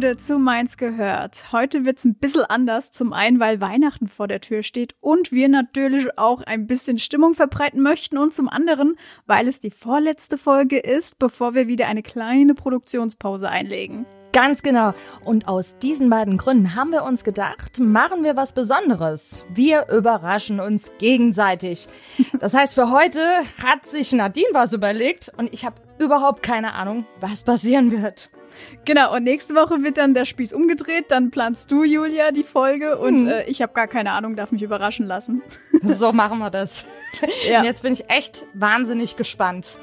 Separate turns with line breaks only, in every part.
Gude zu Mainz gehört. Heute wird's ein bisschen anders. Zum einen, weil Weihnachten vor der Tür steht und wir natürlich auch ein bisschen Stimmung verbreiten möchten und zum anderen, weil es die vorletzte Folge ist, bevor wir wieder eine kleine Produktionspause einlegen.
Ganz genau. Und aus diesen beiden Gründen haben wir uns gedacht, machen wir was Besonderes. Wir überraschen uns gegenseitig. Das heißt, für heute hat sich Nadine was überlegt und ich habe überhaupt keine Ahnung, was passieren wird.
Genau, und nächste Woche wird dann der Spieß umgedreht. Dann planst du, Julia, die Folge und
Hm.
äh, ich habe gar keine Ahnung, darf mich überraschen lassen.
So machen wir das.
Ja.
Und jetzt bin ich echt wahnsinnig gespannt.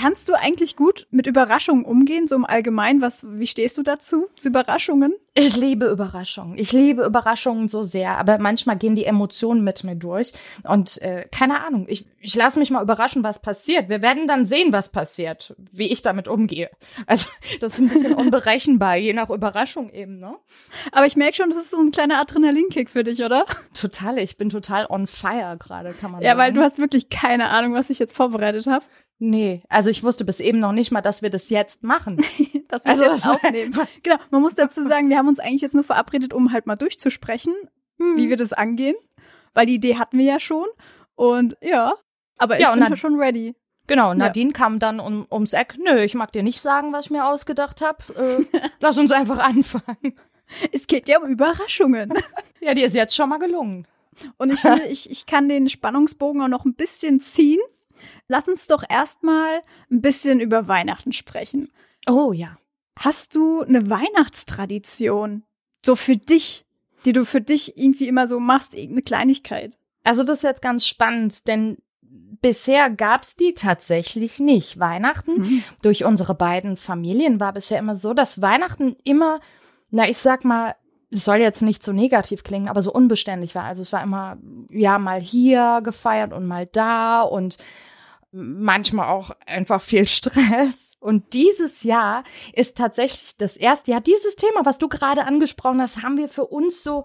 Kannst du eigentlich gut mit Überraschungen umgehen, so im Allgemeinen? Was, wie stehst du dazu, zu Überraschungen?
Ich liebe Überraschungen. Ich liebe Überraschungen so sehr, aber manchmal gehen die Emotionen mit mir durch. Und äh, keine Ahnung, ich, ich lasse mich mal überraschen, was passiert. Wir werden dann sehen, was passiert, wie ich damit umgehe. Also das ist ein bisschen unberechenbar, je nach Überraschung eben, ne?
Aber ich merke schon, das ist so ein kleiner Adrenalinkick für dich, oder?
Total, ich bin total on fire gerade, kann man
Ja,
sagen.
weil du hast wirklich keine Ahnung, was ich jetzt vorbereitet habe.
Nee, also ich wusste bis eben noch nicht mal, dass wir das jetzt machen.
Dass wir
Also,
es jetzt aufnehmen. Genau, man muss dazu sagen, wir haben uns eigentlich jetzt nur verabredet, um halt mal durchzusprechen, wie wir das angehen. Weil die Idee hatten wir ja schon. Und ja, aber ich
Ja, und
bin ja schon ready.
Genau, Nadine kam dann um, ums Eck. Nö, ich mag dir nicht sagen, was ich mir ausgedacht habe. Äh, lass uns einfach anfangen.
Es geht ja um Überraschungen.
Ja, dir ist jetzt schon mal gelungen.
Und ich finde, ich, ich kann den Spannungsbogen auch noch ein bisschen ziehen. Lass uns doch erstmal ein bisschen über Weihnachten sprechen.
Oh ja.
Hast du eine Weihnachtstradition? So für dich, die du für dich irgendwie immer so machst, irgendeine Kleinigkeit?
Also das ist jetzt ganz spannend, denn bisher gab's die tatsächlich nicht. Weihnachten
Mhm.
durch unsere beiden Familien war bisher immer so, dass Weihnachten immer, na ich sag mal, es soll jetzt nicht so negativ klingen, aber so unbeständig war. Also es war immer, ja, mal hier gefeiert und mal da und manchmal auch einfach viel Stress. Und dieses Jahr ist tatsächlich das erste Jahr, dieses Thema, was du gerade angesprochen hast, haben wir für uns so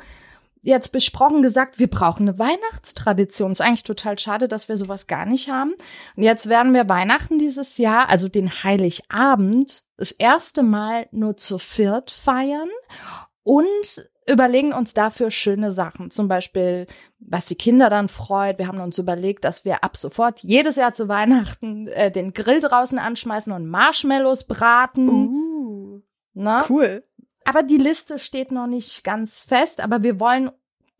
jetzt besprochen, gesagt, wir brauchen eine Weihnachtstradition. Ist eigentlich total schade, dass wir sowas gar nicht haben. Und jetzt werden wir Weihnachten dieses Jahr, also den Heiligabend, das erste Mal nur zu viert feiern und überlegen uns dafür schöne Sachen. Zum Beispiel, was die Kinder dann freut. Wir haben uns überlegt, dass wir ab sofort jedes Jahr zu Weihnachten äh, den Grill draußen anschmeißen und Marshmallows braten.
Uh,
Ne?
cool.
Aber die Liste steht noch nicht ganz fest, aber wir wollen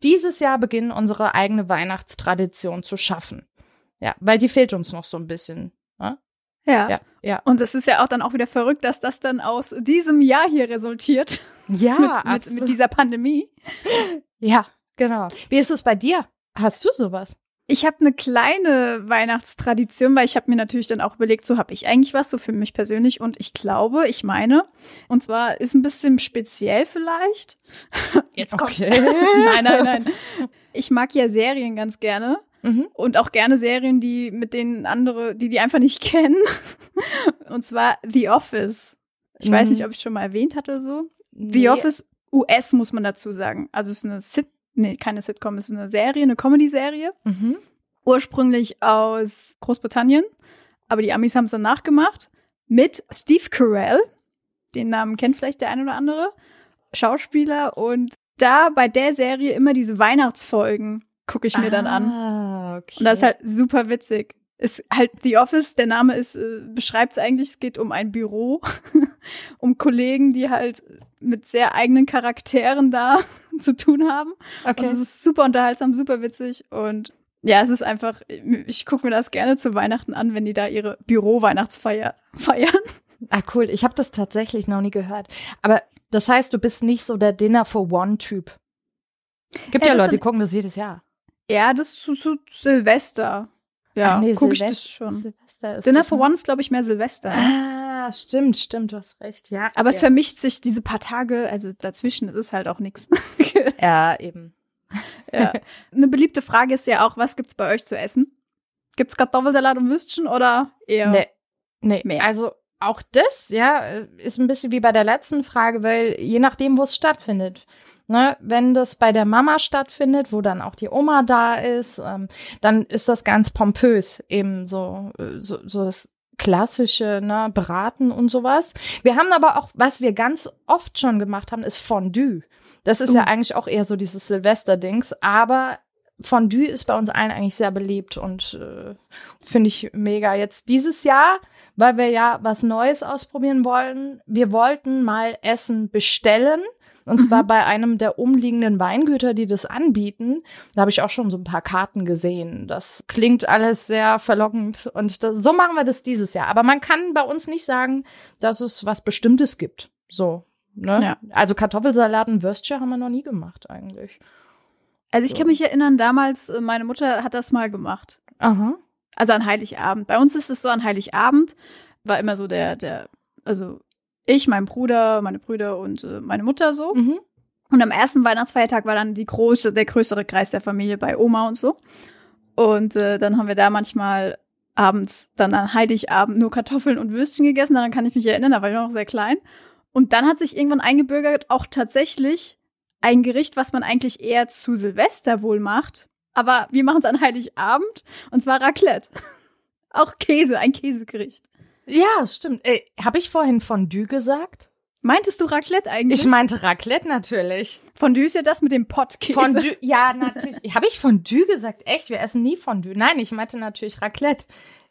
dieses Jahr beginnen, unsere eigene Weihnachtstradition zu schaffen. Ja, weil die fehlt uns noch so ein bisschen. Ne?
Ja.
Ja, ja.
Und es ist ja auch dann auch wieder verrückt, dass das dann aus diesem Jahr hier resultiert.
Ja,
mit, mit, mit dieser Pandemie.
ja, genau. Wie ist es bei dir? Hast du sowas?
Ich habe eine kleine Weihnachtstradition, weil ich habe mir natürlich dann auch überlegt, so habe ich eigentlich was, so für mich persönlich. Und ich glaube, ich meine, und zwar ist ein bisschen speziell vielleicht. Jetzt kommt's.
Okay.
nein, nein, nein. Ich mag ja Serien ganz gerne.
Mhm.
Und auch gerne Serien, die mit denen andere, die die einfach nicht kennen. Und zwar The Office. Ich weiß
Mhm.
nicht, ob ich schon mal erwähnt hatte oder so.
Nee.
The Office US muss man dazu sagen. Also es ist eine Sit nee, keine Sitcom, es ist eine Serie, eine Comedy-Serie.
Mhm.
Ursprünglich aus Großbritannien, aber die Amis haben es dann nachgemacht. Mit Steve Carell. Den Namen kennt vielleicht der ein oder andere. Schauspieler. Und da bei der Serie immer diese Weihnachtsfolgen gucke ich mir dann an.
Ah, okay.
Und das ist halt super witzig. Ist halt The Office, der Name ist, äh, beschreibt es eigentlich, es geht um ein Büro, um Kollegen, die halt mit sehr eigenen Charakteren da zu tun haben.
okay.
Und es ist super unterhaltsam, super witzig und ja, es ist einfach, ich gucke mir das gerne zu Weihnachten an, wenn die da ihre Büro-Weihnachtsfeier feiern.
Ah, cool. Ich habe das tatsächlich noch nie gehört. Aber das heißt, du bist nicht so der Dinner for One-Typ. Gibt
Ja,
ja, Leute, die gucken das jedes Jahr.
Ja, das ist zu, zu Silvester. Ja,
Ach nee,
guck ich
Silvest-
das schon.
Silvester ist
Dinner for
ne?
One ist, glaube ich, mehr Silvester.
Ah, stimmt, stimmt, du hast recht, ja.
Aber es
ja.
vermischt sich diese paar Tage, also dazwischen ist halt auch nichts.
Ja, eben.
Ja. Eine beliebte Frage ist ja auch, was gibt's bei euch zu essen? Gibt's Kartoffelsalat und Würstchen oder eher?
Nee, nee.
Mehr.
Also auch das, ja, ist ein bisschen wie bei der letzten Frage, weil je nachdem, wo es stattfindet. Ne, wenn das bei der Mama stattfindet, wo dann auch die Oma da ist, ähm, dann ist das ganz pompös, eben so, so, so das klassische, ne, Braten und sowas. Wir haben aber auch, was wir ganz oft schon gemacht haben, ist Fondue. Das ist ja
Uh.
eigentlich auch eher so dieses Silvester-Dings, aber Fondue ist bei uns allen eigentlich sehr beliebt und äh, finde ich mega. Jetzt dieses Jahr, weil wir ja was Neues ausprobieren wollten, wir wollten mal Essen bestellen. Und zwar
Mhm.
bei einem der umliegenden Weingüter, die das anbieten. Da habe ich auch schon so ein paar Karten gesehen. Das klingt alles sehr verlockend. Und das, so machen wir das dieses Jahr. Aber man kann bei uns nicht sagen, dass es was Bestimmtes gibt. So. Ne?
Ja.
Also Kartoffelsalat und Würstchen haben wir noch nie gemacht eigentlich.
Also ich
So.
kann mich erinnern, damals, äh, meine Mutter hat das mal gemacht.
Aha.
Also an Heiligabend. Bei uns ist es so, an Heiligabend war immer so der, der, also ich, mein Bruder, meine Brüder und äh, meine Mutter so.
Mhm.
Und am ersten Weihnachtsfeiertag war dann die große, der größere Kreis der Familie bei Oma und so. Und äh, dann haben wir da manchmal abends, dann an Heiligabend nur Kartoffeln und Würstchen gegessen. Daran kann ich mich erinnern, da war ich noch sehr klein. Und dann hat sich irgendwann eingebürgert, auch tatsächlich ein Gericht, was man eigentlich eher zu Silvester wohl macht. Aber wir machen es an Heiligabend und zwar Raclette. auch Käse, ein Käsegericht.
Ja, stimmt. Äh, Habe ich vorhin Fondue gesagt?
Meintest du Raclette eigentlich?
Ich meinte Raclette natürlich.
Fondue ist ja das mit dem Pottkäse.
Fondue, ja, natürlich. Habe ich Fondue gesagt? Echt? Wir essen nie Fondue. Nein, ich meinte natürlich Raclette.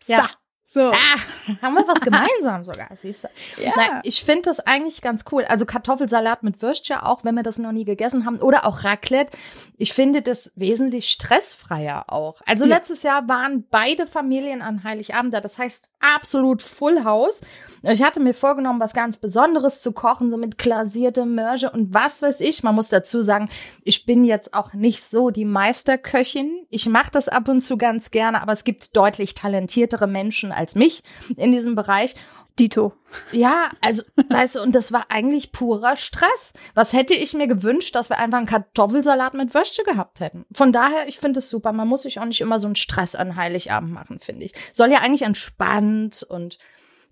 Ja.
So.
Ah, haben wir was gemeinsam sogar, siehst du?
Ja.
Nein, ich finde das eigentlich ganz cool. Also Kartoffelsalat mit Würstchen auch, wenn wir das noch nie gegessen haben. Oder auch Raclette. Ich finde das wesentlich stressfreier auch. Also
Ja.
letztes Jahr waren beide Familien an Heiligabend da. Das heißt absolut Full House. Ich hatte mir vorgenommen, was ganz Besonderes zu kochen, so mit glasierte Mörge und was weiß ich. Man muss dazu sagen, ich bin jetzt auch nicht so die Meisterköchin. Ich mache das ab und zu ganz gerne, aber es gibt deutlich talentiertere Menschen als mich in diesem Bereich.
Dito.
Ja, also, weißt du, und das war eigentlich purer Stress. Was hätte ich mir gewünscht, dass wir einfach einen Kartoffelsalat mit Würstchen gehabt hätten? Von daher, ich finde es super. Man muss sich auch nicht immer so einen Stress an Heiligabend machen, finde ich. Soll ja eigentlich entspannt und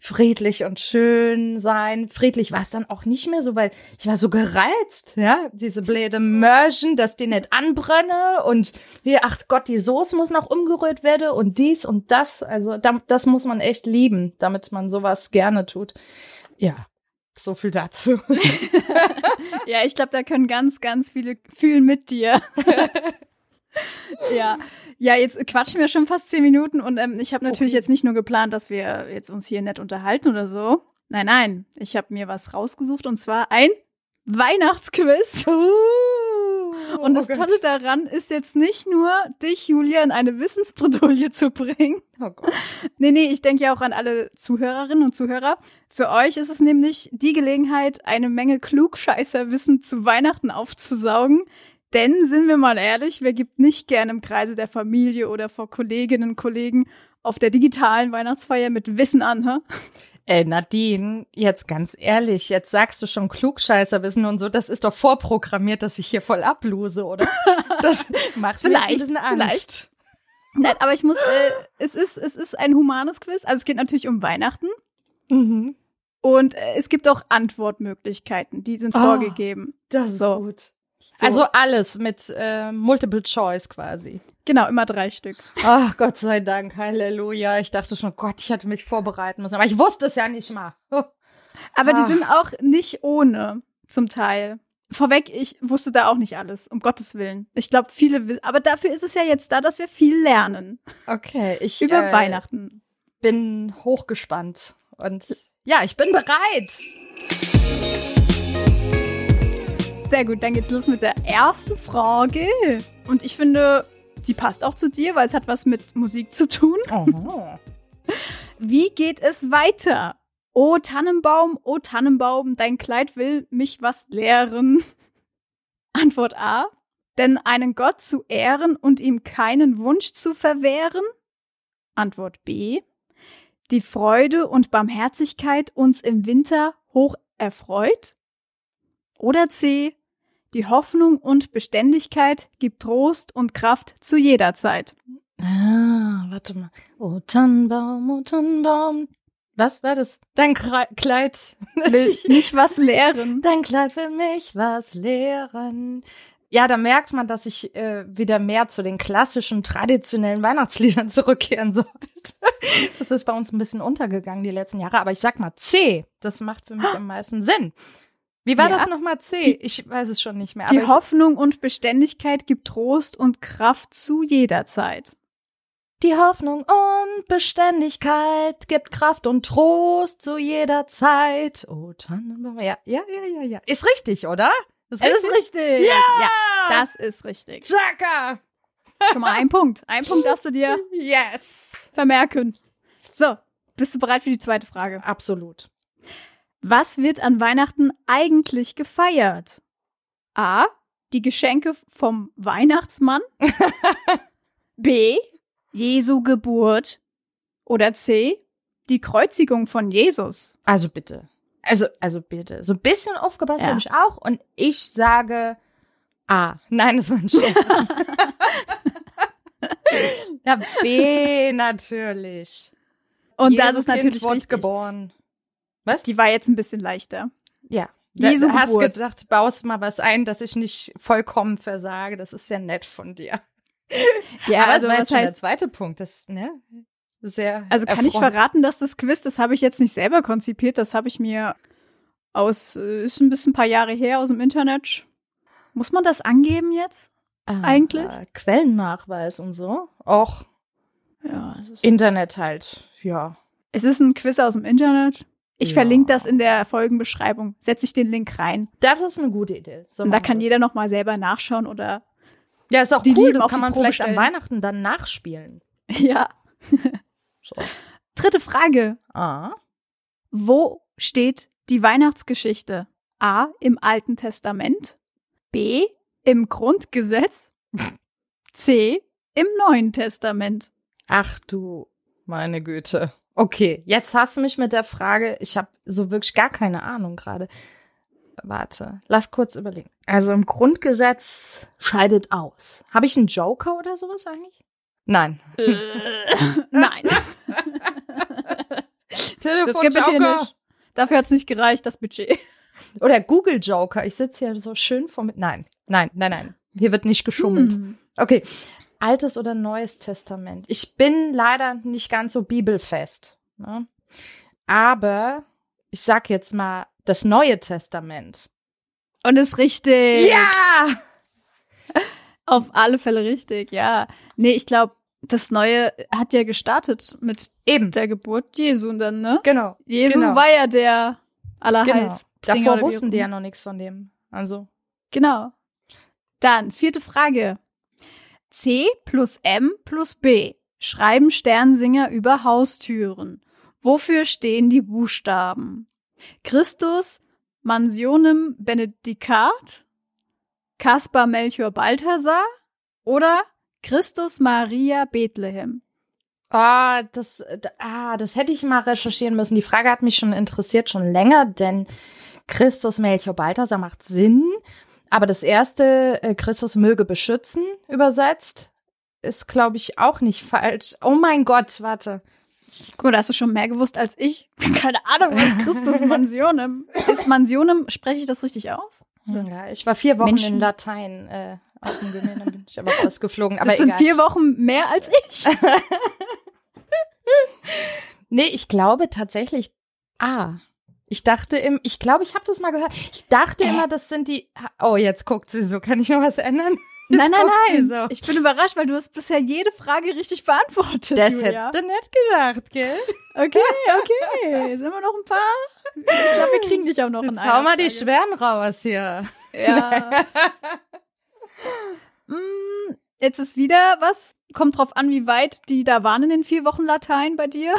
friedlich und schön sein. Friedlich war es dann auch nicht mehr so, weil ich war so gereizt, ja, diese blöde Mörchen, dass die nicht anbrenne und hier, ach Gott, die Soße muss noch umgerührt werden und dies und das. Also da, das muss man echt lieben, damit man sowas gerne tut. Ja, so viel dazu.
Ja, ich glaube, da können ganz, ganz viele fühlen mit dir. ja. Ja, jetzt quatschen wir schon fast zehn Minuten und ähm, ich habe natürlich
Okay.
jetzt nicht nur geplant, dass wir jetzt uns hier nett unterhalten oder so. Nein, nein, ich habe mir was rausgesucht und zwar ein Weihnachtsquiz. Und das
oh Gott.
Tolle daran ist jetzt nicht nur, dich, Julia, in eine Wissensbredouille zu bringen.
Oh Gott.
Nee, nee, ich denke ja auch an alle Zuhörerinnen und Zuhörer. Für euch ist es nämlich die Gelegenheit, eine Menge Klugscheißerwissen zu Weihnachten aufzusaugen. Denn, sind wir mal ehrlich, wer gibt nicht gern im Kreise der Familie oder vor Kolleginnen und Kollegen auf der digitalen Weihnachtsfeier mit Wissen an, hä?
Ey, Nadine, jetzt ganz ehrlich, jetzt sagst du schon Klugscheißerwissen und so, das ist doch vorprogrammiert, dass ich hier voll ablose, oder? Das macht mir jetzt ein
Vielleicht,
bisschen Angst.
vielleicht. Nein, aber ich muss, äh, es ist, es ist ein humanes Quiz. Also es geht natürlich um Weihnachten.
Mhm.
Und äh, es gibt auch Antwortmöglichkeiten, die sind
Oh,
vorgegeben.
Das ist
So.
gut.
So.
Also alles mit äh, Multiple Choice quasi.
Genau, immer drei Stück.
Ach, Gott sei Dank, Halleluja. Ich dachte schon, Gott, ich hätte mich vorbereiten müssen. Aber ich wusste es ja nicht mal. Oh.
Aber die
Ah.
sind auch nicht ohne, zum Teil. Vorweg, ich wusste da auch nicht alles, um Gottes Willen. Ich glaube, viele wissen, aber dafür ist es ja jetzt da, dass wir viel lernen
Okay, ich
über
äh,
Weihnachten.
bin hochgespannt. Und ja, ich bin bereit.
Sehr gut, dann geht's los mit der ersten Frage. Und ich finde, die passt auch zu dir, weil es hat was mit Musik zu tun.
Oh.
Wie geht es weiter? O Tannenbaum, o Tannenbaum, dein Kleid will mich was lehren. Antwort A. Denn einen Gott zu ehren und ihm keinen Wunsch zu verwehren? Antwort B. die Freude und Barmherzigkeit uns im Winter hoch erfreut? Oder C, die Hoffnung und Beständigkeit gibt Trost und Kraft zu jeder Zeit.
Ah, warte mal. Oh Tannenbaum, oh Tannenbaum. Was war das? Dein Kleid.
Will nicht was lehren.
Dein Kleid will mich was lehren. Ja, da merkt man, dass ich äh, wieder mehr zu den klassischen, traditionellen Weihnachtsliedern zurückkehren sollte. Das ist bei uns ein bisschen untergegangen die letzten Jahre. Aber ich sag mal C. Das macht für mich am meisten Sinn. Wie war
Ja.
das nochmal C?
Die-
ich weiß es schon nicht mehr.
Die Hoffnung und Beständigkeit gibt Trost und Kraft zu jeder Zeit.
Die Hoffnung und Beständigkeit gibt Kraft und Trost zu jeder Zeit. Oh, Tannenbaum. Ja, ja, ja, ja, ja. Ist richtig, oder? Ist
richtig.
Ja!
ja, das ist richtig.
Chaka!
Schon mal ein Punkt. Ein Punkt darfst du dir
Yes!
vermerken. So, bist du bereit für die zweite Frage?
Absolut.
Was wird an Weihnachten eigentlich gefeiert? A. Die Geschenke vom Weihnachtsmann. B. Jesu Geburt. Oder C. Die Kreuzigung von Jesus.
Also bitte. Also, also bitte. So ein bisschen aufgepasst
Ja.
habe ich auch. Und ich sage A. Nein, das war ein Scherz. ja, B natürlich.
Und das
Jesu
ist natürlich
kind
richtig.
geboren. Was?
Die war jetzt ein bisschen leichter.
Ja.
Jesu
du hast gedacht, baust mal was ein, dass ich nicht vollkommen versage. Das ist ja nett von dir.
Ja,
Aber
also
es war jetzt schon der
heißt,
zweite Punkt. Das, ne? Sehr.
also kann ich verraten, dass das Quiz, das habe ich jetzt nicht selber konzipiert, das habe ich mir aus, äh, ist ein bisschen ein paar Jahre her aus dem Internet. Muss man das angeben jetzt?
Ah,
eigentlich?
Quellennachweis und so. Auch
Ja,
Internet halt. Ja.
es ist ein Quiz aus dem Internet. Ich
Ja.
verlinke das in der Folgenbeschreibung. Setze ich den Link rein.
Das ist eine gute Idee. So
Und da kann
wir's.
jeder noch mal selber nachschauen oder
Ja, ist auch
die
cool. Das kann man
Probe
vielleicht an
stellen.
Weihnachten dann nachspielen.
ja.
So.
Dritte Frage.
Ah.
Wo steht die Weihnachtsgeschichte? A. Im Alten Testament. B. Im Grundgesetz. C. Im Neuen Testament.
Ach du, meine Güte. Okay, jetzt hast du mich mit der Frage, ich habe so wirklich gar keine Ahnung gerade. Warte, lass kurz überlegen. Also im Grundgesetz scheidet aus. Habe ich einen Joker oder sowas eigentlich? Nein.
Nein, das gibt hier nicht. Dafür hat es nicht gereicht, das Budget.
Oder Google Joker. Ich sitze hier so schön vor mit. Nein, nein, nein, nein. Hier wird nicht geschummelt.
Hm.
Okay. Altes oder Neues Testament. Ich bin leider nicht ganz so bibelfest. Ne? Aber ich sag jetzt mal das Neue Testament.
Und ist richtig.
Ja!
Auf alle Fälle richtig, ja. Nee, ich glaube, das Neue hat ja gestartet mit
Eben.
der Geburt Jesu dann, ne?
Genau.
Jesu
genau.
war ja der
genau.
Allerheils.
Davor wussten die ja noch nichts von dem. Also.
Genau. Dann, vierte Frage. C plus M plus B schreiben Sternsinger über Haustüren. Wofür stehen die Buchstaben? Christus, Mansionem Benedicat, Caspar Melchior Balthasar oder Christus Maria Bethlehem?
Ah, das, ah, das hätte ich mal recherchieren müssen. Die Frage hat mich schon interessiert, schon länger, denn Christus Melchior Balthasar macht Sinn. Aber das erste, äh, Christus möge beschützen, übersetzt, ist, glaube ich, auch nicht falsch. Oh mein Gott, warte.
Guck mal, da hast du schon mehr gewusst als ich. Keine Ahnung, was Christus Mansionem ist. Mansionem, spreche ich das richtig aus?
Ja, ich war vier Wochen
Menschen.
in Latein äh, auf dem Gymnasium, dann bin ich aber rausgeflogen. Aber
das sind
egal.
vier Wochen mehr als ich.
Nee, ich glaube tatsächlich A. Ich dachte im, ich glaube, ich habe das mal gehört. Ich dachte
Äh.
immer, das sind die. Oh, jetzt guckt sie so. Kann ich noch was ändern?
Nein, nein,
sie
nein.
so.
Ich bin überrascht, weil du hast bisher jede Frage richtig beantwortet.
Das
Julia.
hättest du nicht gedacht, gell?
Okay, okay. Sind wir noch ein paar? Ich glaube, wir kriegen dich auch noch
Jetzt hau mal die. Schweren raus hier.
Ja. Mm, Jetzt ist wieder was. Kommt drauf an, wie weit die da waren in den vier Wochen Latein bei dir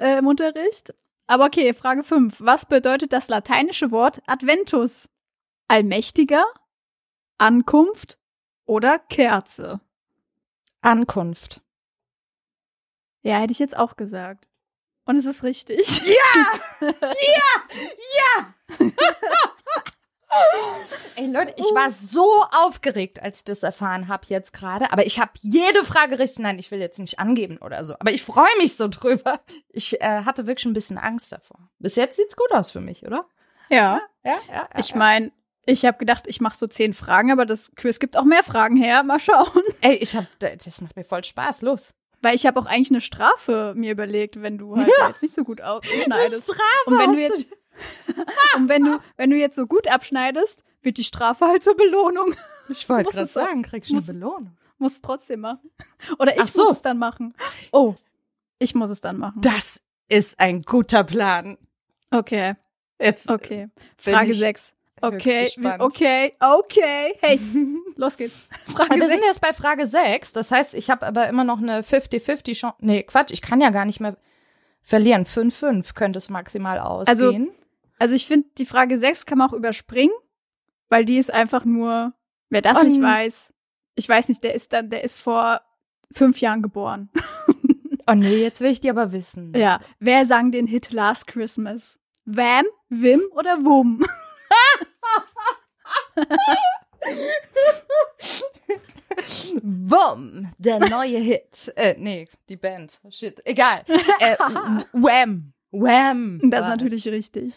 äh, im Unterricht. Aber okay, Frage 5. Was bedeutet das lateinische Wort Adventus? Allmächtiger, Ankunft oder Kerze?
Ankunft.
Ja, hätte ich jetzt auch gesagt. Und es ist richtig.
Ja! ja! Ja! Ey Leute, ich war so aufgeregt, als ich das erfahren habe jetzt gerade. Aber ich habe jede Frage richtig. Nein, ich will jetzt nicht angeben oder so. Aber ich freue mich so drüber. Ich äh, hatte wirklich ein bisschen Angst davor. Bis jetzt sieht's gut aus für mich, oder?
Ja.
Ja, ja. ja
ich meine, ich habe gedacht, ich mache so zehn Fragen, aber das Quiz gibt auch mehr Fragen her. Mal schauen.
Ey, ich habe, das macht mir voll Spaß. Los.
Weil ich habe auch eigentlich eine Strafe mir überlegt, wenn du halt ja. jetzt nicht so gut ausschneidest.
Strafe
und wenn du jetzt und wenn du wenn du jetzt so gut abschneidest, wird die Strafe halt zur Belohnung.
Ich wollte gerade sagen, kriegst du eine Belohnung.
Muss trotzdem machen. Oder ich so. muss es dann machen. Oh, ich muss es dann machen.
Das ist ein guter Plan.
Okay.
Jetzt.
Okay. Frage 6. Okay, okay, okay. Hey, los geht's.
Frage Wir 6. sind jetzt bei Frage 6. Das heißt, ich habe aber immer noch eine 50-50 Chance. Nee, Quatsch, ich kann ja gar nicht mehr verlieren. 5-5 könnte es maximal aussehen.
Also, also ich finde, die Frage 6 kann man auch überspringen, weil die ist einfach nur, wer das Und, nicht weiß, ich weiß nicht, der ist dann, der ist vor fünf Jahren geboren.
oh nee, jetzt will ich die aber wissen.
Ja, wer sang den Hit Last Christmas? Wham, Wim oder Wum?
Wum, der neue Hit. Äh, nee, die Band. Shit, egal. Äh, Wham. Wham.
Das ist natürlich richtig.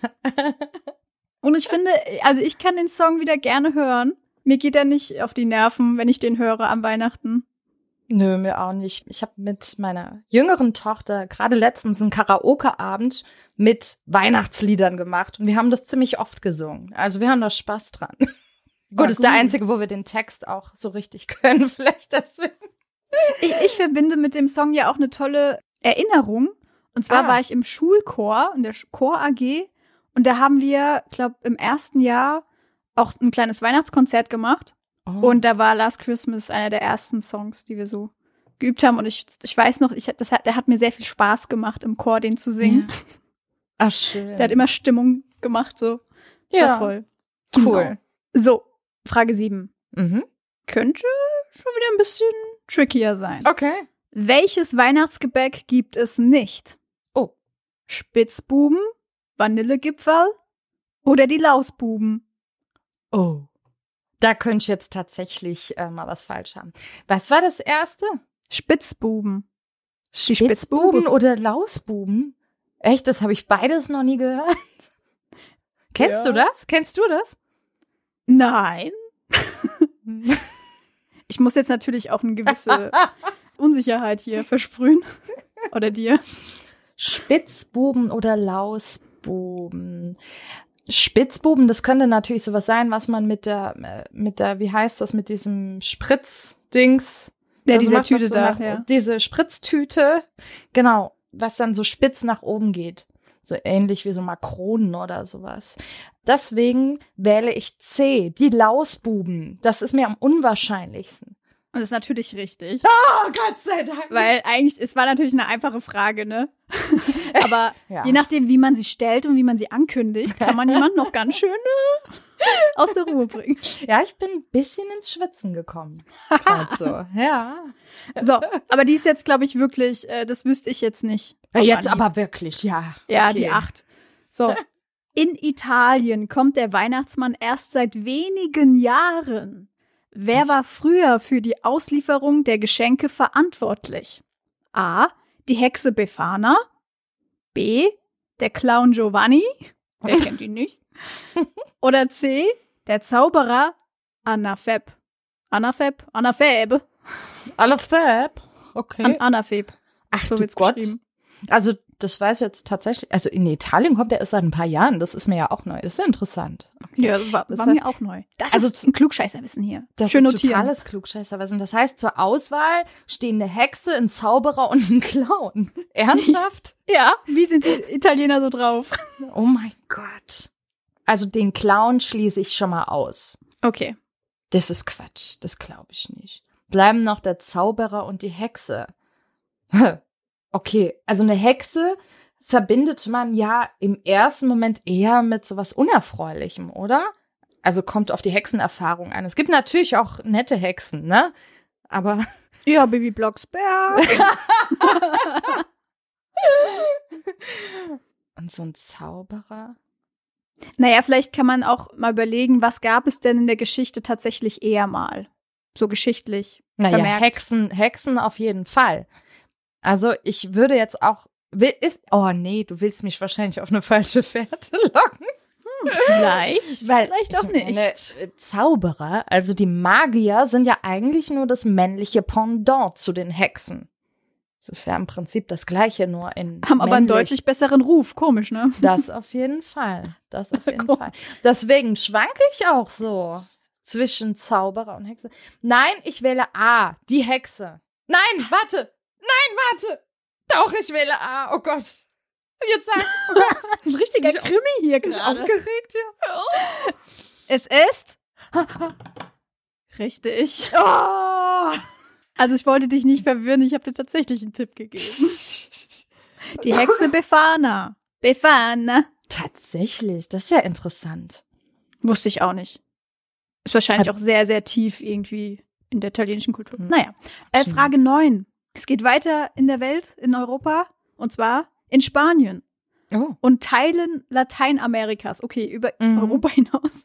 Und ich finde, also ich kann den Song wieder gerne hören. Mir geht er nicht auf die Nerven, wenn ich den höre am Weihnachten.
Nö, mir auch nicht. Ich habe mit meiner jüngeren Tochter gerade letztens einen Karaoke-Abend mit Weihnachtsliedern gemacht und wir haben das ziemlich oft gesungen. Also wir haben da Spaß dran. gut, gut, ist der einzige, wo wir den Text auch so richtig können, vielleicht deswegen.
Ich, ich verbinde mit dem Song ja auch eine tolle Erinnerung. Und zwar ah. war ich im Schulchor, in der Chor AG, und da haben wir, glaube im ersten Jahr auch ein kleines Weihnachtskonzert gemacht. Oh. Und da war Last Christmas einer der ersten Songs, die wir so geübt haben. Und ich, ich weiß noch, ich, das hat, der hat mir sehr viel Spaß gemacht, im Chor den zu singen. Ja.
Ach, schön.
Der hat immer Stimmung gemacht, so. Das
ja.
toll.
Cool.
Genau. So, Frage 7.
Mhm.
Könnte schon wieder ein bisschen trickier sein.
Okay.
Welches Weihnachtsgebäck gibt es nicht? Spitzbuben, Vanillegipfel oder die Lausbuben?
Oh. Da könnte ich jetzt tatsächlich äh, mal was falsch haben. Was war das erste?
Spitzbuben.
Die Spitzbuben oder Lausbuben? Echt, das habe ich beides noch nie gehört. Kennst ja. du das? Kennst du das?
Nein. ich muss jetzt natürlich auch eine gewisse Unsicherheit hier versprühen. Oder dir.
Spitzbuben oder Lausbuben. Spitzbuben, das könnte natürlich sowas sein, was man mit der, äh, mit der, wie heißt das, mit diesem Spritzdings.
Ja, also diese Tüte so da. Nach, ja.
Diese Spritztüte, genau, was dann so spitz nach oben geht. So ähnlich wie so Makronen oder sowas. Deswegen wähle ich C, die Lausbuben. Das ist mir am unwahrscheinlichsten.
Und das ist natürlich richtig.
Oh, Gott sei Dank.
Weil eigentlich, es war natürlich eine einfache Frage, ne? Aber ja. je nachdem, wie man sie stellt und wie man sie ankündigt, kann man jemanden noch ganz schön äh, aus der Ruhe bringen.
Ja, ich bin ein bisschen ins Schwitzen gekommen. Gerade so, ja.
So, aber die ist jetzt, glaube ich, wirklich, äh, das wüsste ich jetzt nicht.
Ja, jetzt aber wirklich, ja.
Ja, okay. die acht. So. In Italien kommt der Weihnachtsmann erst seit wenigen Jahren. Wer war früher für die Auslieferung der Geschenke verantwortlich? A. Die Hexe Befana. B. Der Clown Giovanni. Wer kennt ihn nicht? Oder C. Der Zauberer Anafeb. Anafeb? Anafeb.
Anafeb? Okay.
An Anafeb.
Ach so du Gott. Also das weiß ich jetzt tatsächlich. Also in Italien kommt er erst seit ein paar Jahren. Das ist mir ja auch neu. Das ist ja interessant.
Okay. Ja, das war, war heißt, mir auch neu. Das also ist ein Klugscheißerwissen hier.
Das Schön ist notieren. totales Klugscheißerwissen. Das heißt, zur Auswahl stehen eine Hexe, ein Zauberer und ein Clown. Ernsthaft?
ja. Wie sind die Italiener so drauf?
oh mein Gott. Also den Clown schließe ich schon mal aus.
Okay.
Das ist Quatsch. Das glaube ich nicht. Bleiben noch der Zauberer und die Hexe. Okay, also eine Hexe verbindet man ja im ersten Moment eher mit sowas Unerfreulichem, oder? Also kommt auf die Hexenerfahrung an. Es gibt natürlich auch nette Hexen, ne? Aber
Ja, Baby Blocksberg.
Und so ein Zauberer.
naja, vielleicht kann man auch mal überlegen, was gab es denn in der Geschichte tatsächlich eher mal? So geschichtlich.
Naja,
vermerkt.
Hexen, Hexen auf jeden Fall. Also ich würde jetzt auch, will- ist, oh nee, du willst mich wahrscheinlich auf eine falsche Fährte locken.
Vielleicht.
Weil
vielleicht auch nicht.
meine, äh, Zauberer, also die Magier sind ja eigentlich nur das männliche Pendant zu den Hexen. Das ist ja im Prinzip das Gleiche, nur in
Haben aber einen
männlich.
deutlich besseren Ruf. Komisch, ne?
Das auf jeden Fall. Das auf jeden. Fall. Deswegen schwanke ich auch so zwischen Zauberer und Hexe. Nein, ich wähle A, die Hexe. Nein, warte. Nein, warte. Doch, ich wähle A. Oh Gott. Jetzt sag, oh Gott.
Ein richtiger
Ich-
Krimi hier
Bin ich
gerade.
aufgeregt hier.
Es ist richtig.
Oh.
Also ich wollte dich nicht verwirren, ich habe dir tatsächlich einen Tipp gegeben. Die Hexe Befana. Befana.
Tatsächlich, das ist ja interessant.
Wusste ich auch nicht. Ist wahrscheinlich auch sehr, sehr tief irgendwie in der italienischen Kultur.
Hm.
Naja. Äh. Frage 9. Es geht weiter in der Welt, in Europa, und zwar in Spanien
Oh.
und Teilen Lateinamerikas, okay, über
Mhm.
Europa hinaus,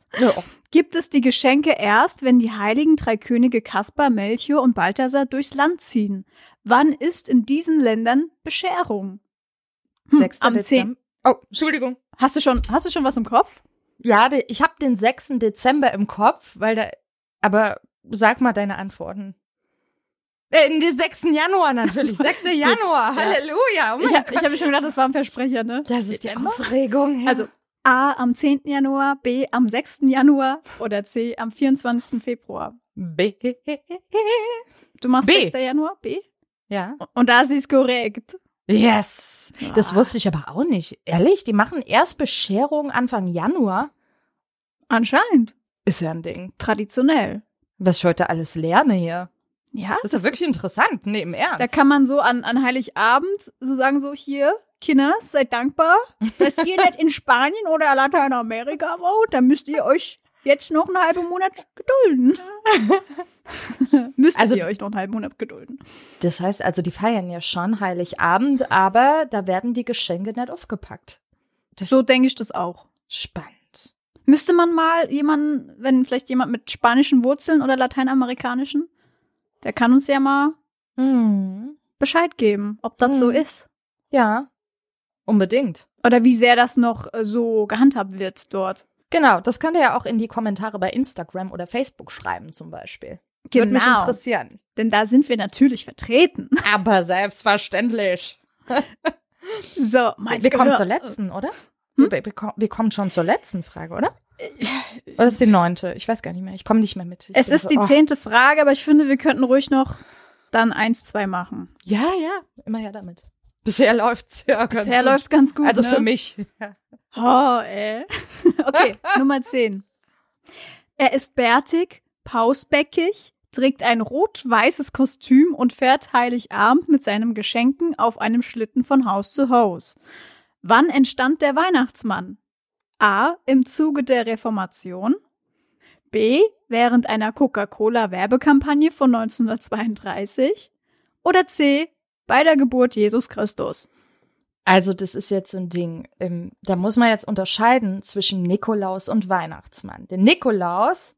gibt es die Geschenke erst, wenn die heiligen drei Könige Kaspar, Melchior und Balthasar durchs Land ziehen. Wann ist in diesen Ländern Bescherung? Hm,
6.
am 10.
Dezember. Oh, Entschuldigung.
Hast du schon, hast du schon was im Kopf?
Ja, ich habe den 6. Dezember im Kopf, weil da. Aber sag mal deine Antworten. Äh, den 6. Januar natürlich. 6. Januar.
Ja.
Halleluja. Oh
Ich, hab- habe schon gedacht, das war ein Versprecher, ne?
Das ist die
Dezember?
Aufregung. Ja.
Also A am 10. Januar, B am 6. Januar oder C am 24. Februar.
B.
Du machst
B.
6. Januar, B?
Ja.
Und da ist es korrekt.
Yes. Das
Ah.
wusste ich aber auch nicht. Ehrlich, die machen erst Bescherung Anfang Januar.
Anscheinend.
Ist ja ein Ding.
Traditionell.
Was ich heute alles lerne hier.
Ja,
Das ist ja wirklich interessant. Nee, im Ernst.
Da kann man so an, an Heiligabend so sagen, so hier, Kinders, seid dankbar, dass ihr nicht in Spanien oder Lateinamerika wohnt. Dann müsst ihr euch jetzt noch einen halben Monat gedulden. müsst
Also-
ihr euch noch einen halben Monat gedulden.
Das heißt also, die feiern ja schon Heiligabend, aber da werden die Geschenke nicht aufgepackt. Das
So denke ich das auch.
spannend.
Müsste man mal jemanden, wenn vielleicht jemand mit spanischen Wurzeln oder lateinamerikanischen, der kann uns ja mal
Hm.
Bescheid geben, ob das so
Mhm.
ist.
Ja, unbedingt.
Oder wie sehr das noch äh, so gehandhabt wird dort.
Genau, das könnt ihr ja auch in die Kommentare bei Instagram oder Facebook schreiben zum Beispiel. Würde mich
Genau.
interessieren.
Denn da sind wir natürlich vertreten.
Aber selbstverständlich.
So, meins
wir kommen zur letzten, oder?
Hm?
Wir, wir, wir kommen schon zur letzten Frage, oder? Oder ist die neunte? Ich weiß gar nicht mehr. Ich komme nicht mehr mit. Ich
Es ist
so,
die
oh.
zehnte Frage, aber ich finde, wir könnten ruhig noch dann eins, zwei machen.
Ja, ja, immer her damit. Bisher läuft's ja ganz
Bisher
gut.
läuft's ganz gut.
Also
ne?
für mich.
Oh, ey. Okay, Nummer 10. Er ist bärtig, pausbäckig, trägt ein rot-weißes Kostüm und fährt Heiligabend mit seinen Geschenken auf einem Schlitten von Haus zu Haus. Wann entstand der Weihnachtsmann? A. Im Zuge der Reformation. B. Während einer Coca-Cola-Werbekampagne von 1932. Oder C. Bei der Geburt Jesus Christus.
Also das ist jetzt so ein Ding. Ähm, da muss man jetzt unterscheiden zwischen Nikolaus und Weihnachtsmann. Den Nikolaus,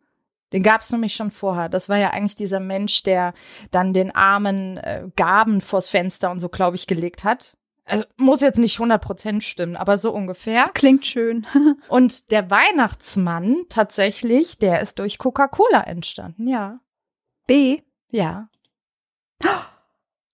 den gab es nämlich schon vorher. Das war ja eigentlich dieser Mensch, der dann den Armen äh, Gaben vors Fenster und so, glaube ich, gelegt hat. Also muss jetzt nicht 100% stimmen, aber so ungefähr.
Klingt schön.
Und der Weihnachtsmann tatsächlich, der ist durch Coca-Cola entstanden. Ja.
B.
Ja.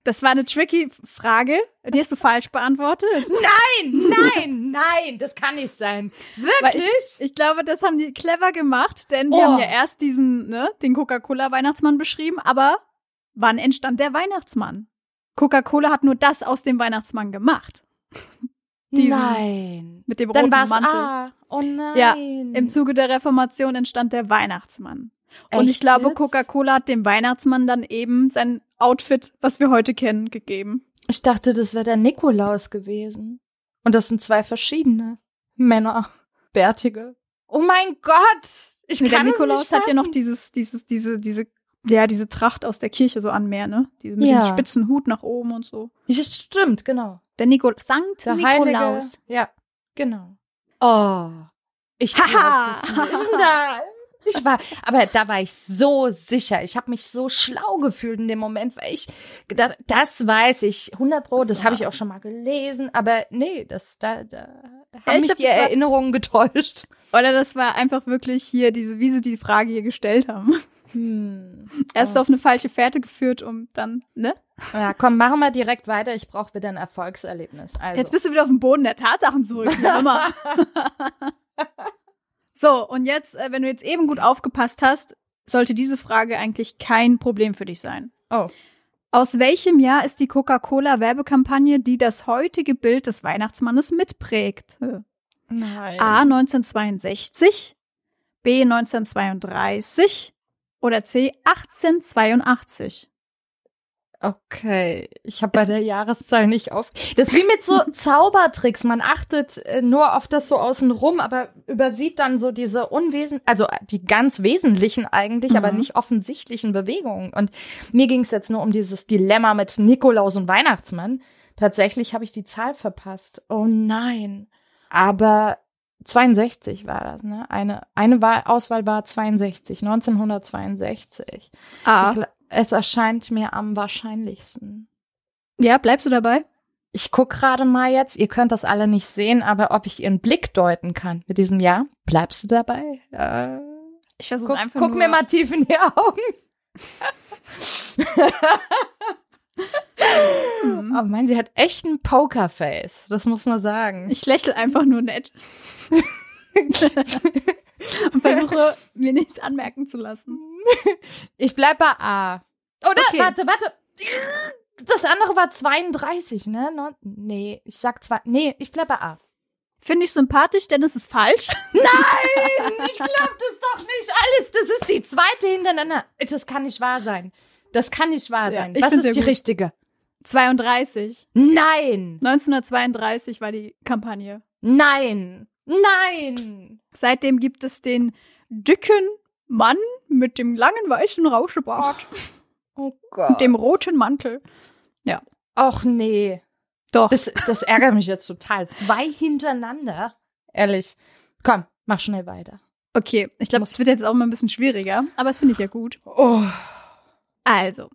Das war eine tricky Frage. Die hast du falsch beantwortet.
Nein, nein, nein, das kann nicht sein. Wirklich?
Ich glaube, das haben die clever gemacht, denn die
Oh.
haben ja erst diesen, ne, den Coca-Cola-Weihnachtsmann beschrieben, aber wann entstand der Weihnachtsmann? Coca-Cola hat nur das aus dem Weihnachtsmann gemacht. diesen-
nein.
Mit dem
Dann
roten
war's
Mantel.
A. Oh nein.
Ja, Im Zuge der Reformation entstand der Weihnachtsmann. Und ich
Echt
glaube,
jetzt?
Coca-Cola hat dem Weihnachtsmann dann eben sein Outfit, was wir heute kennen, gegeben.
Ich dachte, das wäre der Nikolaus gewesen. Und das sind zwei verschiedene Männer. Bärtige. Oh mein Gott! Ich
Nee, der
kann
Nikolaus
es nicht
hat ja noch dieses, dieses, diese, diese Ja, diese Tracht aus der Kirche so an mehr, ne? Diese mit
Ja.
dem spitzen Hut nach oben und so.
Das stimmt, genau.
Der Nikol Sankt
Der
Nikolaus.
Heilige. Ja, genau. Oh, ich
Haha.
Da, ich war, aber da war ich so sicher. Ich habe mich so schlau gefühlt in dem Moment, weil ich gedacht, das weiß ich 100 pro, das habe ich auch schon mal gelesen, aber nee, das da, da haben
ich
mich
glaub,
die
das war-
Erinnerungen getäuscht.
Oder das war einfach wirklich hier diese, wie sie die Frage hier gestellt haben.
Hm.
Erst
Oh.
auf eine falsche Fährte geführt, um dann, ne?
Ja, komm, machen wir direkt weiter. Ich brauche wieder ein Erfolgserlebnis. Also.
Jetzt bist du wieder auf dem Boden der Tatsachen zurück. so, und jetzt, äh, wenn du jetzt eben gut aufgepasst hast, sollte diese Frage eigentlich kein Problem für dich sein.
oh.
Aus welchem Jahr ist die Coca-Cola-Werbekampagne, die das heutige Bild des Weihnachtsmannes mitprägt? Äh,
Nein.
A 1962, B 1932 oder C 1882?
Okay, ich habe bei der Jahreszahl nicht auf. Das ist wie mit so Zaubertricks. Man achtet äh, nur auf das so außenrum, aber übersieht dann so diese unwesen, also äh, die ganz wesentlichen eigentlich, aber
Mhm.
nicht offensichtlichen Bewegungen. Und mir ging es jetzt nur um dieses Dilemma mit Nikolaus und Weihnachtsmann. Tatsächlich habe ich die Zahl verpasst. Oh nein. Aber 62 war das, ne? Eine, eine Wahl, Auswahl war 62, 1962.
A.
Ich es erscheint mir am wahrscheinlichsten.
Ja, bleibst du dabei?
Ich guck gerade mal jetzt, ihr könnt das alle nicht sehen, aber ob ich ihren Blick deuten kann mit diesem Ja, bleibst du dabei? Äh,
Ich versuche einfach
guck
nur.
mir mal tief in die Augen.
Mhm.
Aber meinen, sie hat echt ein Pokerface, das muss man sagen.
Ich lächle einfach nur nett. und versuche, mir nichts anmerken zu lassen.
Ich bleib bei A. Oder,
Okay.
warte, warte. Das andere war 32, ne? No, nee, ich sag zwei. Nee, ich bleib bei A.
Finde ich sympathisch, denn es ist falsch.
Nein, ich glaub das doch nicht alles. Das ist die zweite hintereinander. Das kann nicht wahr sein. Das kann nicht wahr
Ja,
sein.
ich
Was ist die
gut.
richtige?
32.
Nein,
1932 war die Kampagne.
nein, nein.
Seitdem gibt es den dicken Mann mit dem langen weißen Rauschebart
Oh Gott.
und dem roten Mantel.
Och nee.
Doch.
Das, das ärgert mich jetzt total. Zwei hintereinander. Ehrlich. Komm, mach schnell weiter.
Okay, ich glaube, es wird jetzt auch mal ein bisschen schwieriger, aber das finde ich ja gut.
Oh.
Also,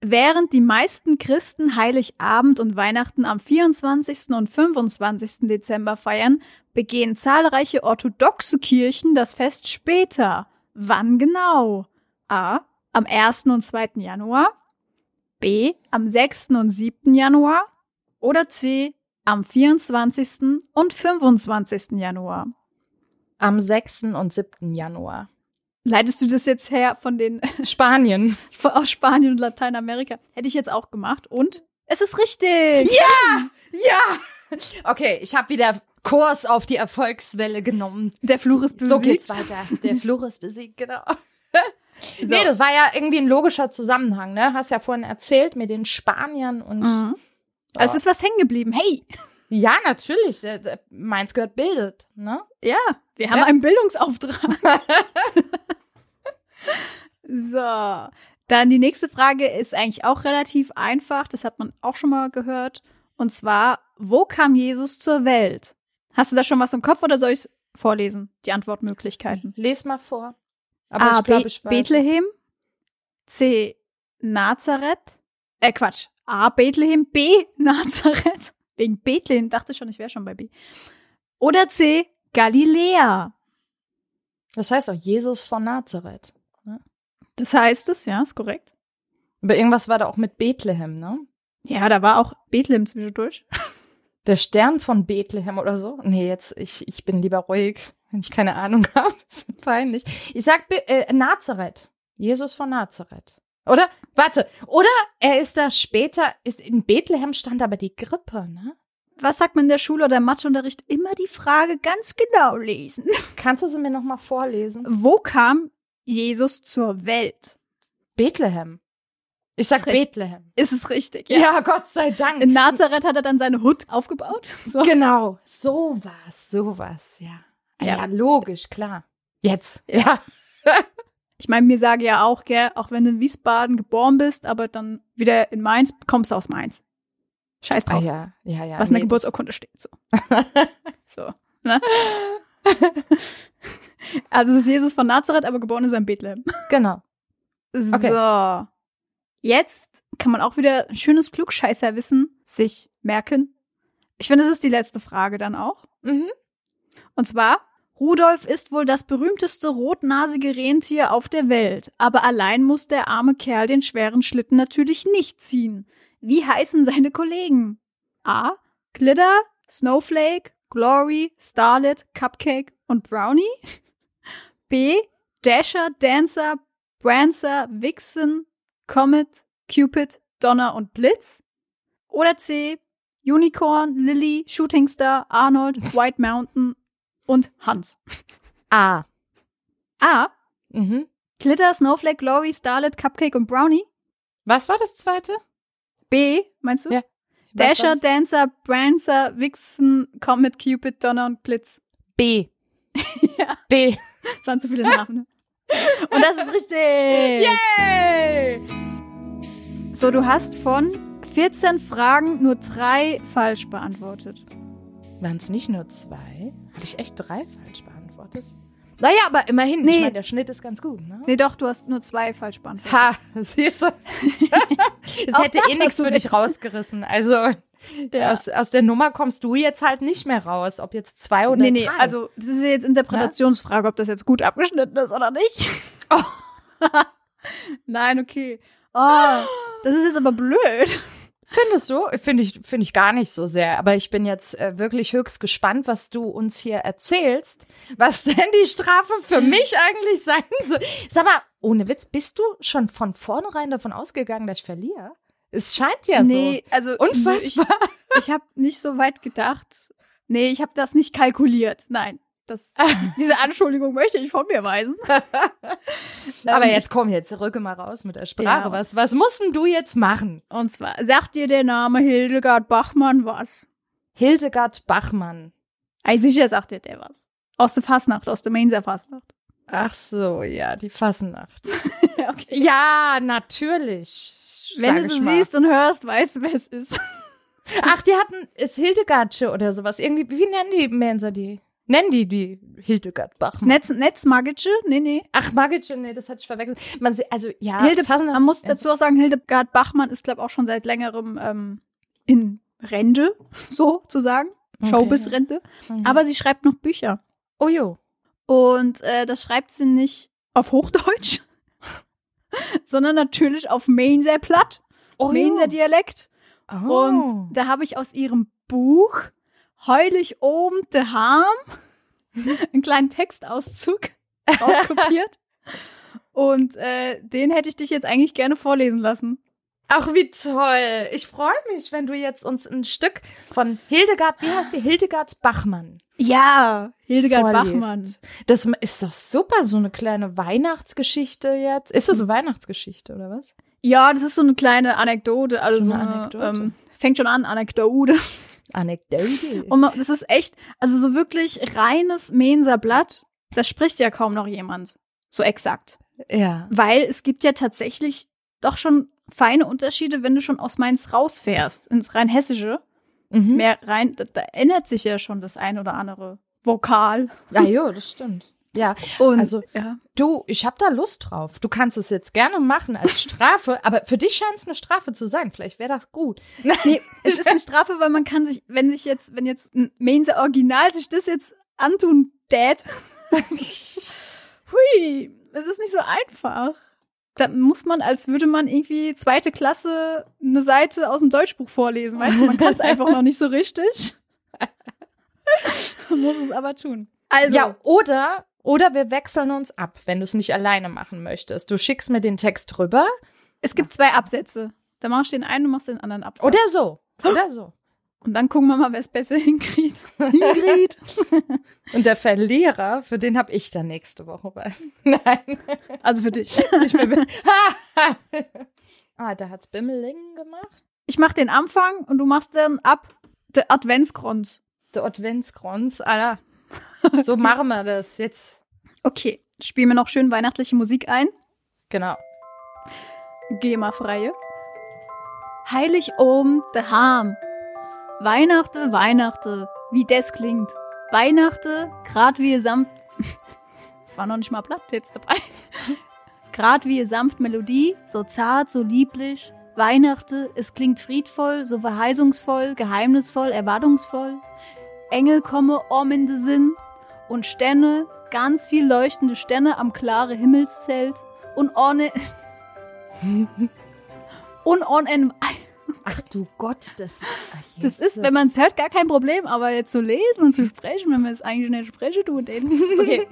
während die meisten Christen Heiligabend und Weihnachten am 24. und 25. Dezember feiern, begehen zahlreiche orthodoxe Kirchen das Fest später. Wann genau? A. Am 1. und 2. Januar. B. Am 6. und 7. Januar. Oder C. Am 24. und 25. Januar.
Am 6. und 7. Januar.
Leitest du das jetzt her von den
Spanien.
von- aus Spanien und Lateinamerika? Hätte ich jetzt auch gemacht. Und es ist richtig.
Ja! Okay, ich habe wieder Kurs auf die Erfolgswelle genommen.
Der Fluch ist besiegt.
So geht's weiter. Der Fluch ist besiegt, genau. Nee, das war ja irgendwie ein logischer Zusammenhang, ne? Hast ja vorhin erzählt mit den Spaniern und.
Mhm. Also es ist was hängen geblieben. Hey,
Ja, natürlich. Meins gehört bildet, ne?
ja, wir haben
Ja.
einen Bildungsauftrag. So, dann die nächste Frage ist eigentlich auch relativ einfach. Das hat man auch schon mal gehört. Und zwar, wo kam Jesus zur Welt? Hast du da schon was im Kopf oder soll ich es vorlesen? Die Antwortmöglichkeiten.
Les mal vor. Aber
A.
ich glaube,
Be
ich weiß
Bethlehem. C. Nazareth. Äh, Quatsch. A. Bethlehem. B. Nazareth. Wegen Bethlehem dachte ich schon, ich wäre schon bei B. Oder C. Galiläa.
Es. Das heißt auch Jesus von Nazareth.
Das heißt es, ja, ist korrekt.
Aber irgendwas war da auch mit Bethlehem, ne?
Ja, da war auch Bethlehem zwischendurch.
Der Stern von Bethlehem oder so? Nee, jetzt, ich, ich bin lieber ruhig, wenn ich keine Ahnung habe. Das ist peinlich. Ich sag Be äh, Nazareth. Jesus von Nazareth. Oder? Warte. Oder er ist da später, ist in Bethlehem stand aber die Grippe, ne?
Was sagt man in der Schule oder im Matheunterricht? Immer die Frage ganz genau lesen.
Kannst du sie mir nochmal vorlesen?
Wo kam Jesus zur Welt?
Bethlehem. Ich sag
Ist.
Bethlehem.
Ist es richtig?
Ja. Gott sei Dank.
In Nazareth hat er dann seine Hut aufgebaut. So.
Genau. So was, so was, ja.
Ja.
Ja, logisch, klar. Jetzt. Ja.
Ich meine, mir sage ja auch, gell, auch wenn du in Wiesbaden geboren bist, aber dann wieder in Mainz, kommst du aus Mainz. Scheiß
Ah
drauf,
ja, ja, ja.
was in der
nee,
Geburtsurkunde steht. So. so. Ne? also es ist Jesus von Nazareth, aber geboren ist er in Bethlehem.
Genau. Okay.
So. Jetzt kann man auch wieder ein schönes Klugscheißerwissen sich merken. Ich finde, das ist die letzte Frage dann auch.
Mhm.
Und zwar, Rudolf ist wohl das berühmteste rotnasige Rentier auf der Welt, aber allein muss der arme Kerl den schweren Schlitten natürlich nicht ziehen. Wie heißen seine Kollegen? A. Glitter, Snowflake, Glory, Starlet, Cupcake und Brownie? B. Dasher, Dancer, Prancer, Vixen, Comet, Cupid, Donner und Blitz? Oder C. Unicorn, Lily, Shooting Star, Arnold, White Mountain und Hans.
A.
A.
Mhm.
Glitter, Snowflake, Glory, Starlet, Cupcake und Brownie.
Was war das zweite?
B. Meinst du?
Ja.
Dasher,
das?
Dancer, Prancer, Vixen, Comet, Cupid, Donner und Blitz.
B.
Ja.
B.
Das waren zu viele Namen. Und das ist richtig. Yay! So, du hast von 14 Fragen nur drei falsch beantwortet.
Waren es nicht nur zwei? Habe ich echt drei falsch beantwortet? Naja, aber immerhin.
Nee.
Ich meine, der Schnitt ist ganz gut, ne?
Nee, doch, du hast nur zwei falsch beantwortet.
Ha, siehst du? Es
Auch
hätte
das
eh nichts für dich rausgerissen. Also
Ja.
aus, aus der Nummer kommst du jetzt halt nicht mehr raus, ob jetzt zwei oder
nee, nee,
drei.
also das ist ja jetzt Interpretationsfrage, ob das jetzt gut abgeschnitten ist oder nicht.
Oh.
Nein, okay. Oh, das ist jetzt aber blöd.
Findest du? Finde ich, finde ich gar nicht so sehr. Aber ich bin jetzt äh, wirklich höchst gespannt, was du uns hier erzählst. Was denn die Strafe für mich eigentlich sein soll. Sag mal, ohne Witz, bist du schon von vornherein davon ausgegangen, dass ich verliere? Es scheint ja
nee, also
so. Unfassbar.
Ich, ich habe nicht so weit gedacht. Nee, ich habe das nicht kalkuliert. Nein, das, diese Anschuldigung möchte ich von mir weisen.
Aber jetzt komm, jetzt rücke mal raus mit der Sprache.
Ja.
Was, was musst denn du jetzt machen?
Und zwar, sagt dir der Name Hildegard Bachmann was?
Hildegard Bachmann.
Ey, sicher sagt dir der was. Aus der Fasnacht, aus der Mainzer Fasnacht.
Ach so, ja, die Fasnacht.
okay.
Ja, natürlich.
Wenn du sie
mal.
siehst und hörst, weißt du, wer es ist.
Ach, die hatten, ist Hildegardsche oder sowas. Irgendwie, wie nennen die Mensa die? Nennen die die Hildegard Bachmann?
Netz, Netzmagitsche? Nee, nee.
Ach, Magitsche, nee, das hatte ich verwechselt. Man, also, ja.
Hilde, man muss
ja.
dazu auch sagen, Hildegard Bachmann ist, glaube ich, auch schon seit längerem ähm, in Rente, so zu sagen.
Okay.
Showbiz-Rente.
Mhm.
Aber sie schreibt noch Bücher.
oh jo.
Und äh, das schreibt sie nicht auf Hochdeutsch, sondern natürlich auf Mainzer Platt,
Oh
Mainzer. Dialekt.
Oh.
Und da habe ich aus ihrem Buch Heulig oben de Harm einen kleinen Textauszug rauskopiert. Und äh, den hätte ich dich jetzt eigentlich gerne vorlesen lassen.
Ach, wie toll. Ich freue mich, wenn du jetzt uns ein Stück von Hildegard, wie heißt die? Hildegard Bachmann.
Ja, Hildegard
vorliest.
Bachmann.
Das ist doch super, so eine kleine Weihnachtsgeschichte jetzt. Ist das eine Weihnachtsgeschichte oder was?
Ja, das ist so eine kleine Anekdote. Also
So
so
eine
eine,
Anekdote.
Ähm, fängt schon an, Anekdote.
Anekdote.
Und man, das ist echt, also so wirklich reines Mainzer Blatt. Das spricht ja kaum noch jemand. So exakt.
ja.
Weil es gibt ja tatsächlich doch schon feine Unterschiede, wenn du schon aus Mainz rausfährst, ins Rheinhessische.
Mhm.
Mehr rein, da, da ändert sich ja schon das ein oder andere Vokal.
Ah, jo, das stimmt. Ja,
Und,
Also-
ja.
du, ich hab da Lust drauf. Du kannst es jetzt gerne machen als Strafe, aber für dich scheint es eine Strafe zu sein. Vielleicht wäre das gut.
Nee, es ist eine Strafe, weil man kann sich, wenn sich jetzt, wenn jetzt ein Mainzer Original sich das jetzt antun dät, hui, es ist nicht so einfach. Da muss man, als würde man irgendwie zweite Klasse eine Seite aus dem Deutschbuch vorlesen, weißt du, man kann es einfach noch nicht so richtig. man muss es aber tun. Also,
Ja, oder, oder wir wechseln uns ab, wenn du es nicht alleine machen möchtest. Du schickst mir den Text rüber.
es gibt zwei Absätze. Da machst du den einen und machst den anderen Absatz.
Oder so. Oder so.
und dann gucken wir mal, wer es besser hinkriegt. hinkriegt.
Und der Verlierer, für den habe ich dann nächste Woche was. Nein.
Also für dich.
Nicht mehr. ah, da hat's Bimmelingen gemacht.
Ich mach den Anfang und du machst dann ab der Adventskranz.
Der Adventskranz, Alter. So machen wir das jetzt.
Okay. spielen wir noch schön weihnachtliche Musik ein.
Genau.
GEMA-freie. Heilig oben daheim. Weihnachten, Weihnachten, wie das klingt. Weihnachten, grad wie ihr sanft. Es war noch nicht mal Blatt jetzt dabei. grad wie ihr sanft Melodie, so zart, so lieblich. Weihnachten, es klingt friedvoll, so verheißungsvoll, geheimnisvoll, erwartungsvoll. Engel komme um in den Sinn und Sterne, ganz viel leuchtende Sterne am klare Himmelszelt und ohne und on en
Ach du Gott, das,
Das ist, wenn man es hört, gar kein Problem, aber jetzt zu lesen und zu sprechen, wenn man es eigentlich nicht sprechen tut. Okay,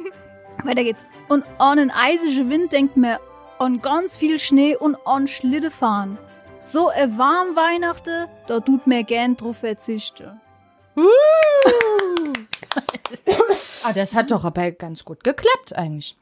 weiter geht's. Und an einen eisigen Wind denkt man an ganz viel Schnee und an Schlitte fahren. So ein warm Weihnachten, da tut mir gern drauf verzichten.
Ah, das hat doch aber ganz gut geklappt eigentlich.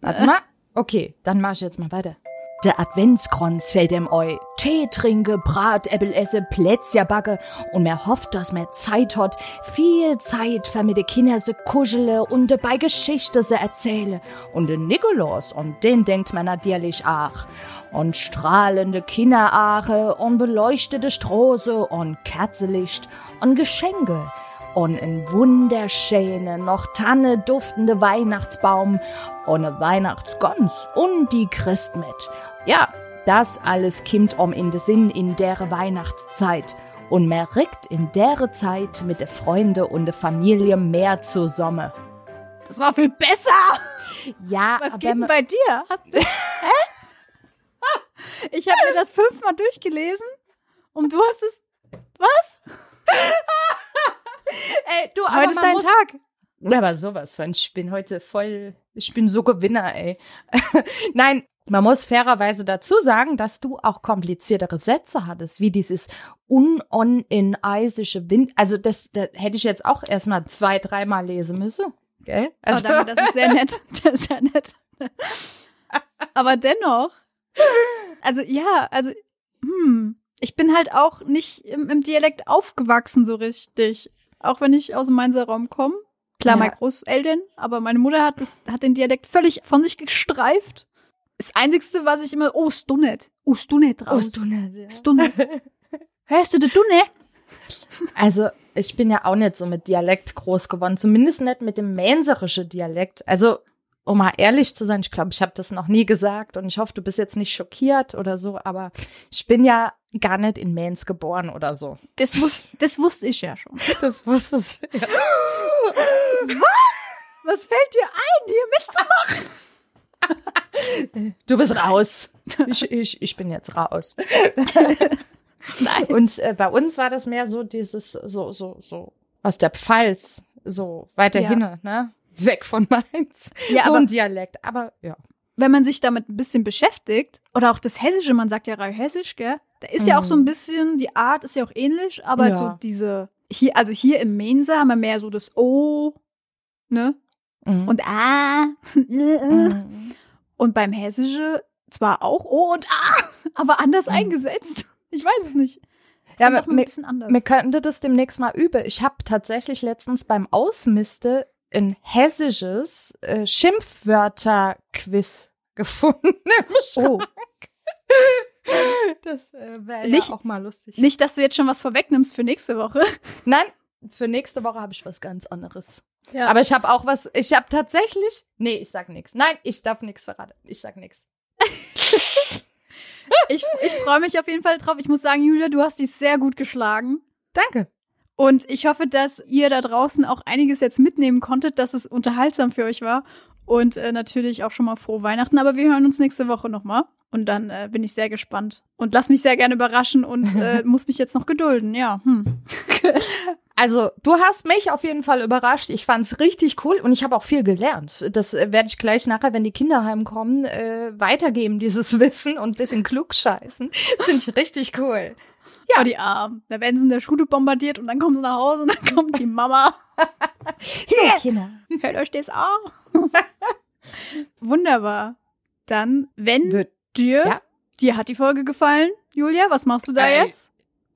Warte mal. Okay, dann mach ich jetzt mal weiter. Der Adventskranz fällt im Eu. Tee trinke, Brat, Äppel esse, Plätzja backe und mir hofft, dass mir Zeit hat, viel Zeit für mit de Kinder se kuschele und dabei Geschichte se erzähle. Und den Nikolaus, und den denkt man natürlich auch. Und strahlende Kinderache und beleuchtete Stroße und Kerzelicht und Geschenke und ein wunderschöner, noch Tanne duftende Weihnachtsbaum und eine Weihnachtsgans und die Christmet. Ja, das alles kimmt um in den Sinn in der Weihnachtszeit. Und man rickt in der Zeit mit de Freunde und de Familie mehr zusammen.
Das war viel besser!
Ja,
Was
aber
geht denn bei dir? Hast hä? Ich habe mir das fünfmal durchgelesen und du hast es. Was?
ey, du, aber
Heute ist dein
muss,
Tag.
Aber sowas von, ich bin heute voll, ich bin so Gewinner, ey. Nein, man muss fairerweise dazu sagen, dass du auch kompliziertere Sätze hattest, wie dieses un on in eisische Wind. Also das, das hätte ich jetzt auch erstmal zwei, dreimal lesen müssen. Gell?
Oh,
Also,
danke, das ist sehr nett. Das ist sehr nett. Aber dennoch. Also ja, also, hm. Ich bin halt auch nicht im, im Dialekt aufgewachsen so richtig. Auch wenn ich aus dem Mainzer Raum komme. Klar,
Ja.
meine Großeltern, aber meine Mutter hat, das, hat den Dialekt völlig von sich gestreift. Das Einzigste, was ich immer, oh, Stunnet. Oh, Stunnet
Oh,
raus.
du nicht, ja.
Stunnet. Hörst du das Dunne?
Also, ich bin ja auch nicht so mit Dialekt groß geworden, zumindest nicht mit dem mainzerische Dialekt. Also, um mal ehrlich zu sein, ich glaube, ich habe das noch nie gesagt und ich hoffe, du bist jetzt nicht schockiert oder so, aber ich bin ja gar nicht in Mainz geboren oder so.
Das, wus das wusste ich ja schon.
Das wusstest du. Ja.
Was fällt dir ein, hier mitzumachen?
Du bist raus. Ich, ich, ich bin jetzt raus.
Nein.
Und äh, bei uns war das mehr so dieses, so, so, so, aus der Pfalz, so weiter
Ja.
hinne, ne? Weg von Mainz.
Ja,
so ein Dialekt. Aber ja.
Wenn man sich damit ein bisschen beschäftigt, oder auch das Hessische, man sagt ja rein Hessisch, gell? Da ist ja auch so ein bisschen, die Art ist ja auch ähnlich, aber
Ja.
so diese, hier, also hier im Mainzer haben wir mehr so das O, ne?
Mhm.
Und A.
Mhm.
Und beim Hessische zwar auch O und A, aber anders eingesetzt. Ich weiß es nicht. Ist
Ja, aber
ein
mir-
bisschen anders.
Wir könnten das demnächst mal üben. Ich habe tatsächlich letztens beim Ausmiste ein hessisches äh, Schimpfwörter-Quiz gefunden. im
oh,
Schrank. Das äh, wäre ja auch mal lustig.
nicht, dass du jetzt schon was vorwegnimmst für nächste Woche.
Nein, für nächste Woche habe ich was ganz anderes.
Ja.
Aber ich habe auch was, ich habe tatsächlich, nee, ich sag nichts. Nein, ich darf nichts verraten. Ich sag nichts.
Ich, ich freue mich auf jeden Fall drauf. Ich muss sagen, Julia, du hast dich sehr gut geschlagen.
Danke.
Und ich hoffe, dass ihr da draußen auch einiges jetzt mitnehmen konntet, dass es unterhaltsam für euch war. Und äh, natürlich auch schon mal frohe Weihnachten. Aber wir hören uns nächste Woche nochmal. Und dann äh, bin ich sehr gespannt. Und lass mich sehr gerne überraschen und äh, muss mich jetzt noch gedulden. Ja. Hm.
Also, du hast mich auf jeden Fall überrascht. Ich fand's richtig cool und ich habe auch viel gelernt. Das äh, werde ich gleich nachher, wenn die Kinder heimkommen, äh, weitergeben, dieses Wissen und ein bisschen klugscheißen. Finde ich richtig cool.
Ja, die Armen. Da werden sie in der Schule bombardiert und dann kommen sie nach Hause und dann kommt die Mama.
So, Kinder.
Hört euch das an. Wunderbar. Dann, wenn
Wird-
dir,
Ja.
dir hat die Folge gefallen, Julia, was machst du da
Äh,
jetzt?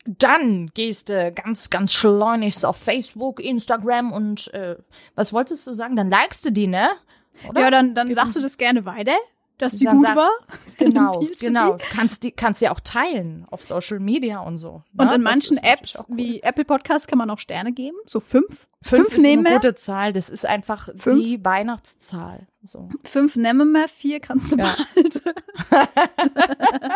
Dann gehst du ganz, ganz schleunigst auf Facebook, Instagram und äh, was wolltest du sagen? Dann likest du die, ne? oder?
Ja, dann, dann sagst du das gerne weiter, dass sie gut
sag-
war.
Genau, genau.
die?
Kannst die kannst ja auch teilen auf Social Media und so.
Und
ne?
in
Das
manchen Apps
cool.
wie Apple Podcasts kann man auch Sterne geben. So fünf.
fünf,
fünf
ist
nehmen
eine gute Zahl. Das ist einfach
Fünf?
die Weihnachtszahl. So.
Fünf nehmen wir, vier kannst du
Ja.
behalten.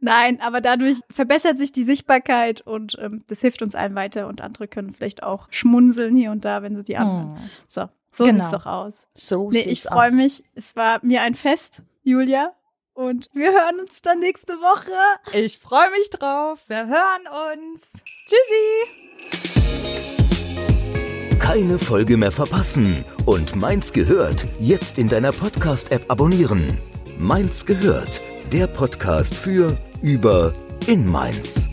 Nein, aber dadurch verbessert sich die Sichtbarkeit und ähm, das hilft uns allen weiter und andere können vielleicht auch schmunzeln hier und da, wenn sie die anhören.
Hm.
So, so
Genau.
sieht's doch aus.
So
Nee,
sieht's
ich freue
aus.
mich. Es war mir ein Fest, Julia. Und wir hören uns dann nächste Woche.
Ich freue mich drauf. Wir hören uns. Tschüssi.
Keine Folge mehr verpassen und Mainz gehört jetzt in deiner Podcast-App abonnieren. Mainz gehört, der Podcast für, über, in Mainz.